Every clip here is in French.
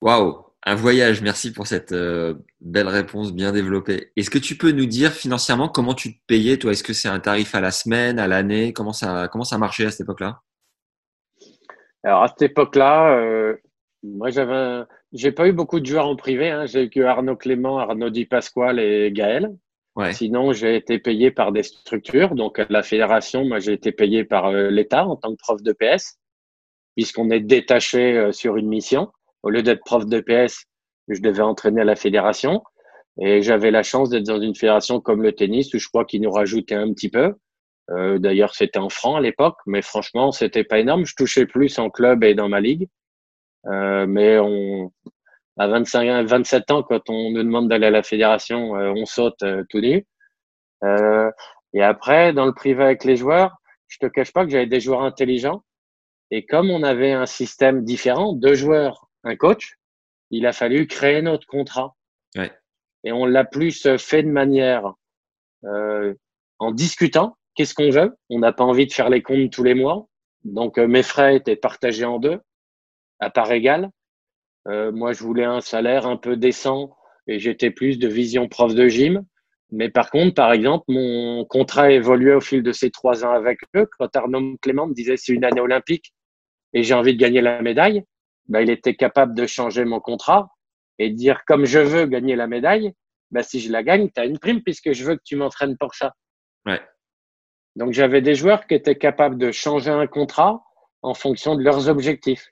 Waouh, un voyage. Merci pour cette euh, belle réponse bien développée. Est-ce que tu peux nous dire financièrement comment tu te payais toi? Est-ce que c'est un tarif à la semaine, à l'année? Comment ça comment ça marchait à cette époque-là? Alors à cette époque-là, euh, moi j'avais, un- j'ai pas eu beaucoup de joueurs en privé. Hein. J'ai eu que Arnaud Clément, Arnaud Di Pasquale et Gaël. Ouais. Sinon, j'ai été payé par des structures. Donc la fédération, moi j'ai été payé par euh, l'État en tant que prof de PS, puisqu'on est détaché sur une mission. Au lieu d'être prof de PS, je devais entraîner à la fédération. Et j'avais la chance d'être dans une fédération comme le tennis, où je crois qu'ils nous rajoutaient un petit peu. Euh, D'ailleurs, c'était en francs à l'époque, mais franchement, c'était pas énorme. Je touchais plus en club et dans ma ligue. Euh, mais on, à 25, 27 ans, quand on nous demande d'aller à la fédération, euh, on saute euh, tout nu. Euh, et après, dans le privé avec les joueurs, je te cache pas que j'avais des joueurs intelligents. Et comme on avait un système différent, deux joueurs, un coach, il a fallu créer notre contrat. Ouais. Et on l'a plus fait de manière euh, en discutant. Qu'est-ce qu'on veut On n'a pas envie de faire les comptes tous les mois. Donc euh, mes frais étaient partagés en deux, à part égale. Euh, moi, je voulais un salaire un peu décent et j'étais plus de vision prof de gym. Mais par contre, par exemple, mon contrat a évolué au fil de ces trois ans avec eux. Quand Arnaud Clément me disait c'est une année olympique et j'ai envie de gagner la médaille, ben, il était capable de changer mon contrat et de dire comme je veux gagner la médaille, ben, si je la gagne, tu as une prime puisque je veux que tu m'entraînes pour ça. Ouais. Donc j'avais des joueurs qui étaient capables de changer un contrat en fonction de leurs objectifs.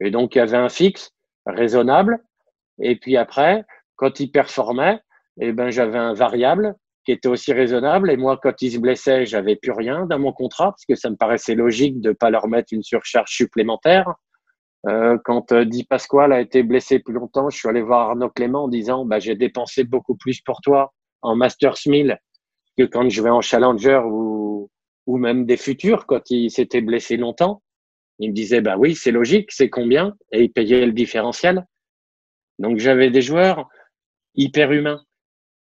Et donc il y avait un fixe raisonnable. Et puis après, quand ils performaient, eh ben j'avais un variable qui était aussi raisonnable. Et moi, quand ils se blessaient, j'avais plus rien dans mon contrat parce que ça me paraissait logique de pas leur mettre une surcharge supplémentaire. Euh, quand euh, Di Pasquale a été blessé plus longtemps, je suis allé voir Arnaud Clément en disant bah, j'ai dépensé beaucoup plus pour toi en Masters 1000 que quand je vais en Challenger ou, ou même des futurs quand il s'était blessé longtemps. Il me disait bah oui, c'est logique, c'est combien? Et il payait le différentiel. Donc j'avais des joueurs hyper humains.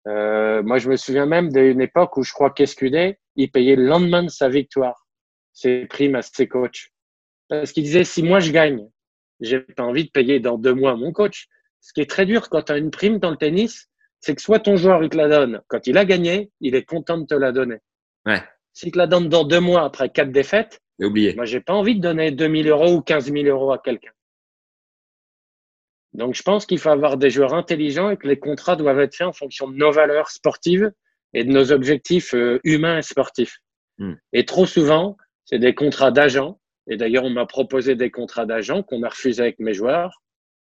Euh, moi, je me souviens même d'une époque où je crois qu'Escudé, il payait le lendemain de sa victoire ses primes à ses coachs. Parce qu'il disait, si moi je gagne, j'ai pas envie de payer dans deux mois mon coach. Ce qui est très dur quand tu as une prime dans le tennis, c'est que soit ton joueur, il te la donne. Quand il a gagné, il est content de te la donner. Ouais. S'il te la donne dans deux mois après quatre défaites, oublié. moi, j'ai pas envie de donner 2000 euros ou 15 000 euros à quelqu'un. Donc, je pense qu'il faut avoir des joueurs intelligents et que les contrats doivent être faits en fonction de nos valeurs sportives et de nos objectifs euh, humains et sportifs. Hmm. Et trop souvent, c'est des contrats d'agents. Et d'ailleurs, on m'a proposé des contrats d'agents qu'on a refusé avec mes joueurs.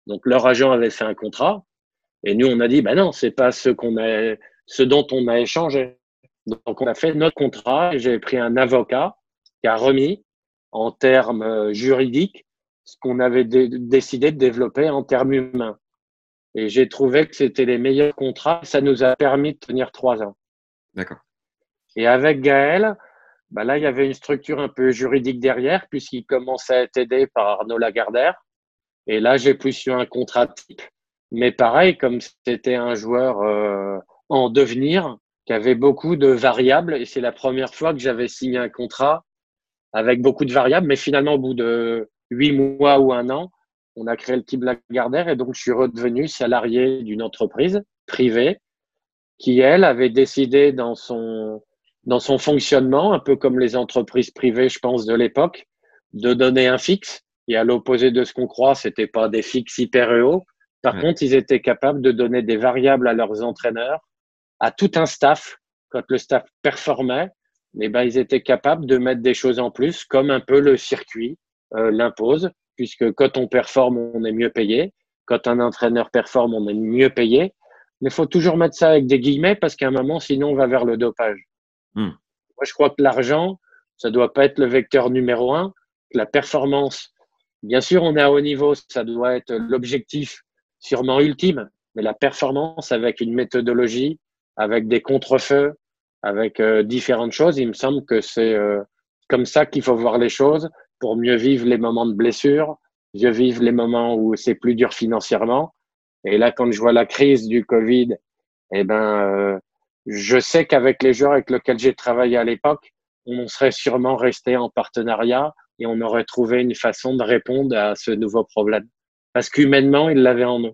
Donc, leur agent avait fait un contrat. Et nous, on a dit, ben non, c'est pas ce qu'on a, ce dont on a échangé. Donc, on a fait notre contrat j'ai pris un avocat qui a remis en termes euh, juridiques ce qu'on avait dé- décidé de développer en termes humains. Et j'ai trouvé que c'était les meilleurs contrats. Ça nous a permis de tenir trois ans. D'accord. Et avec Gaël, bah là, il y avait une structure un peu juridique derrière, puisqu'il commençait à être aidé par Arnaud Lagardère. Et là, j'ai plus eu un contrat type. Mais pareil, comme c'était un joueur euh, en devenir, qui avait beaucoup de variables, et c'est la première fois que j'avais signé un contrat avec beaucoup de variables, mais finalement, au bout de huit mois ou un an, on a créé le type Lagardère, et donc je suis redevenu salarié d'une entreprise privée qui, elle, avait décidé dans son, dans son fonctionnement, un peu comme les entreprises privées, je pense, de l'époque, de donner un fixe. Et à l'opposé de ce qu'on croit, c'était pas des fixes hyper hauts. Par Ouais. contre, ils étaient capables de donner des variables à leurs entraîneurs, à tout un staff. Quand le staff performait, eh ben, ils étaient capables de mettre des choses en plus, comme un peu le circuit euh, l'impose, puisque quand on performe, on est mieux payé. Quand un entraîneur performe, on est mieux payé. Mais il faut toujours mettre ça avec des guillemets parce qu'à un moment, sinon, on va vers le dopage. Hmm. Moi, je crois que l'argent, ça doit pas être le vecteur numéro un. La performance Bien sûr, on est à haut niveau, ça doit être l'objectif sûrement ultime, mais la performance avec une méthodologie, avec des contrefeux, avec euh, différentes choses, il me semble que c'est euh, comme ça qu'il faut voir les choses pour mieux vivre les moments de blessure, mieux vivre les moments où c'est plus dur financièrement. Et là, quand je vois la crise du Covid, eh ben, euh, je sais qu'avec les joueurs avec lesquels j'ai travaillé à l'époque, on serait sûrement resté en partenariat et on aurait trouvé une façon de répondre à ce nouveau problème. Parce qu'humainement, ils l'avaient en eux.